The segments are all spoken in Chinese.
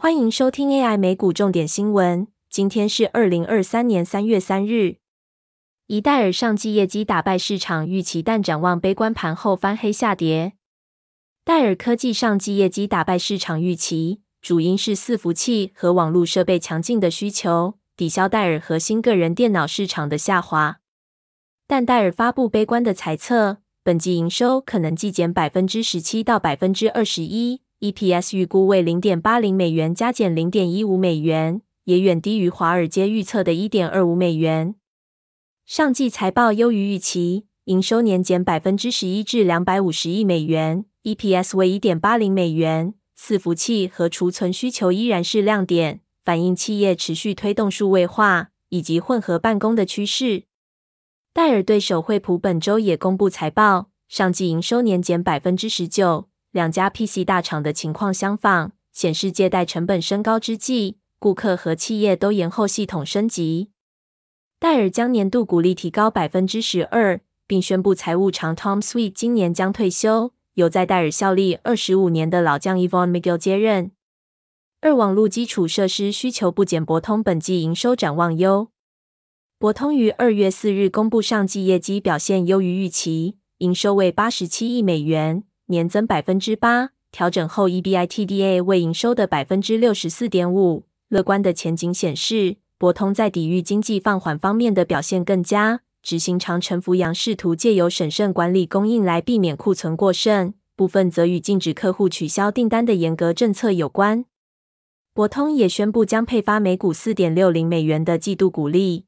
欢迎收听 AI 美股重点新闻。今天是二零二三年三月三日。一戴尔上季业绩打败市场预期，但展望悲观，盘后翻黑下跌。戴尔科技上季业绩打败市场预期，主因是伺服器和网络设备强劲的需求抵消戴尔核心个人电脑市场的下滑。但戴尔发布悲观的猜测，本季营收可能季减百分之十七到百分之二十一。EPS 预估为零点八零美元，加减零点一五美元，也远低于华尔街预测的一点二五美元。上季财报优于预期，营收年减百分之十一至两百五十亿美元，EPS 为一点八零美元。伺服器和储存需求依然是亮点，反映企业持续推动数位化以及混合办公的趋势。戴尔对手惠普本周也公布财报，上季营收年减百分之十九。两家 PC 大厂的情况相仿，显示借贷成本升高之际，顾客和企业都延后系统升级。戴尔将年度股利提高百分之十二，并宣布财务长 Tom Sweet 今年将退休，由在戴尔效力二十五年的老将 Evan Miguel 接任。二网络基础设施需求不减，博通本季营收展望优。博通于二月四日公布上季业绩表现优于预期，营收为八十七亿美元。年增百分之八，调整后 EBITDA 为营收的百分之六十四点五。乐观的前景显示，博通在抵御经济放缓方面的表现更佳。执行长陈福阳试图借由审慎管理供应来避免库存过剩，部分则与禁止客户取消订单的严格政策有关。博通也宣布将配发每股四点六零美元的季度股利。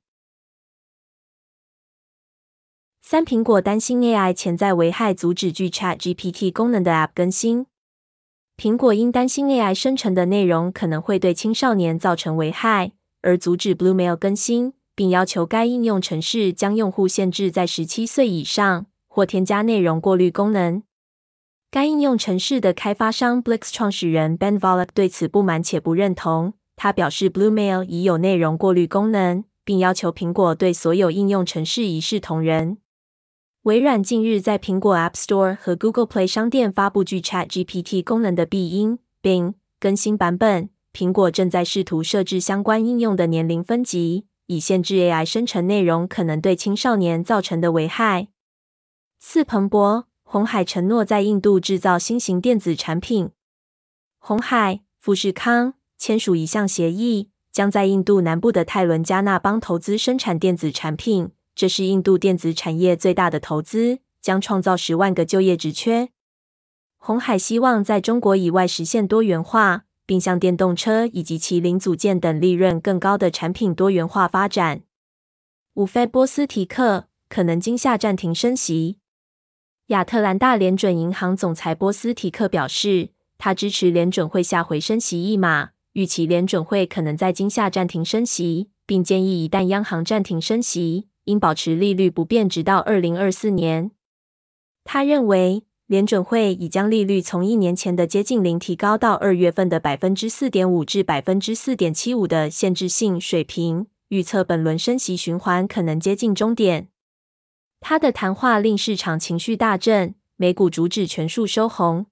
三苹果担心 AI 潜在危害，阻止具 Chat GPT 功能的 App 更新。苹果因担心 AI 生成的内容可能会对青少年造成危害，而阻止 Bluemail 更新，并要求该应用程式将用户限制在十七岁以上，或添加内容过滤功能。该应用程式的开发商 Blix 创始人 Ben Volek 对此不满且不认同。他表示，Bluemail 已有内容过滤功能，并要求苹果对所有应用程式一视同仁。微软近日在苹果 App Store 和 Google Play 商店发布具 Chat GPT 功能的必应 Bing 更新版本。苹果正在试图设置相关应用的年龄分级，以限制 AI 生成内容可能对青少年造成的危害。四彭博，红海承诺在印度制造新型电子产品。红海、富士康签署一项协议，将在印度南部的泰伦加纳邦投资生产电子产品。这是印度电子产业最大的投资，将创造十万个就业职缺。红海希望在中国以外实现多元化，并向电动车以及其零组件等利润更高的产品多元化发展。五费波斯提克可能今夏暂停升息。亚特兰大联准银行总裁波斯提克表示，他支持联准会下回升息一码，预期联准会可能在今夏暂停升息，并建议一旦央行暂停升息。应保持利率不变，直到二零二四年。他认为，联准会已将利率从一年前的接近零提高到二月份的百分之四点五至百分之四点七五的限制性水平。预测本轮升息循环可能接近终点。他的谈话令市场情绪大振，美股主指全数收红。